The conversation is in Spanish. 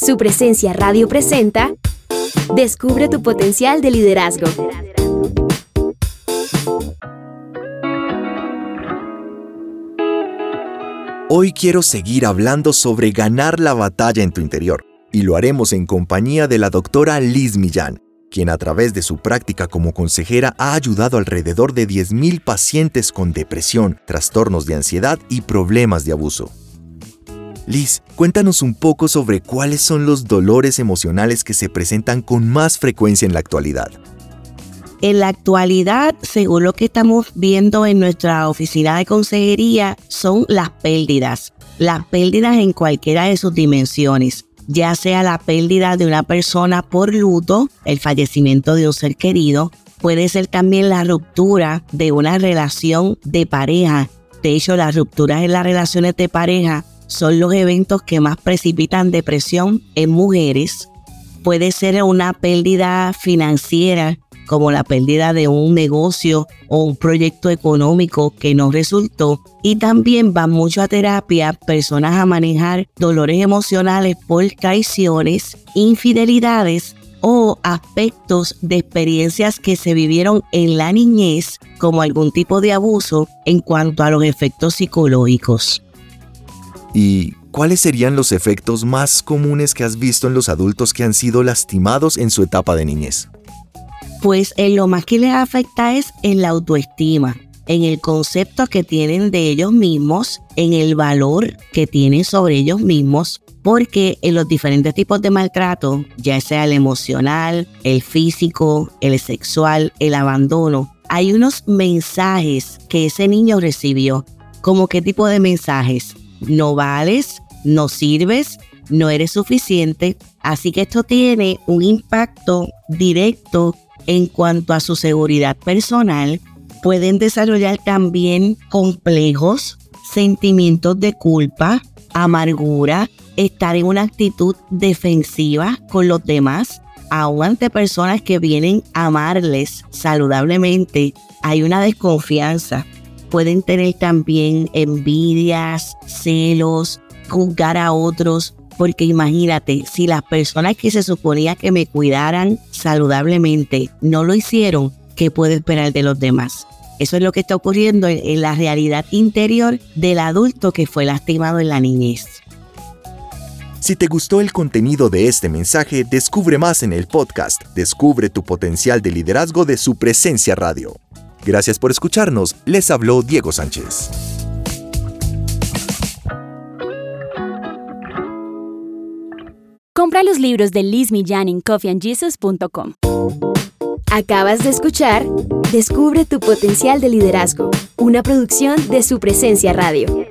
Su presencia radio presenta Descubre tu potencial de liderazgo. Hoy quiero seguir hablando sobre ganar la batalla en tu interior, y lo haremos en compañía de la doctora Liz Millán, quien a través de su práctica como consejera ha ayudado alrededor de 10.000 pacientes con depresión, trastornos de ansiedad y problemas de abuso. Liz, cuéntanos un poco sobre cuáles son los dolores emocionales que se presentan con más frecuencia en la actualidad. En la actualidad, según lo que estamos viendo en nuestra oficina de consejería, son las pérdidas. Las pérdidas en cualquiera de sus dimensiones, ya sea la pérdida de una persona por luto, el fallecimiento de un ser querido, puede ser también la ruptura de una relación de pareja. De hecho, las rupturas en las relaciones de pareja son los eventos que más precipitan depresión en mujeres. Puede ser una pérdida financiera, como la pérdida de un negocio o un proyecto económico que no resultó. Y también van mucho a terapia personas a manejar dolores emocionales por traiciones, infidelidades o aspectos de experiencias que se vivieron en la niñez como algún tipo de abuso en cuanto a los efectos psicológicos. ¿Y cuáles serían los efectos más comunes que has visto en los adultos que han sido lastimados en su etapa de niñez? Pues en lo más que les afecta es en la autoestima, en el concepto que tienen de ellos mismos, en el valor que tienen sobre ellos mismos, porque en los diferentes tipos de maltrato, ya sea el emocional, el físico, el sexual, el abandono, hay unos mensajes que ese niño recibió. ¿Como qué tipo de mensajes? No vales, no sirves, no eres suficiente. Así que esto tiene un impacto directo en cuanto a su seguridad personal. Pueden desarrollar también complejos, sentimientos de culpa, amargura, estar en una actitud defensiva con los demás, aún ante personas que vienen a amarles saludablemente. Hay una desconfianza pueden tener también envidias, celos, juzgar a otros, porque imagínate, si las personas que se suponía que me cuidaran saludablemente no lo hicieron, ¿qué puedo esperar de los demás? Eso es lo que está ocurriendo en, la realidad interior del adulto que fue lastimado en la niñez. Si te gustó el contenido de este mensaje, descubre más en el podcast Descubre tu potencial de liderazgo de su presencia radio. Gracias por escucharnos. Les habló Diego Sánchez. Compra los libros de Liz Millán en coffeeandjesus.com. Acabas de escuchar Descubre tu potencial de liderazgo, una producción de su presencia radio.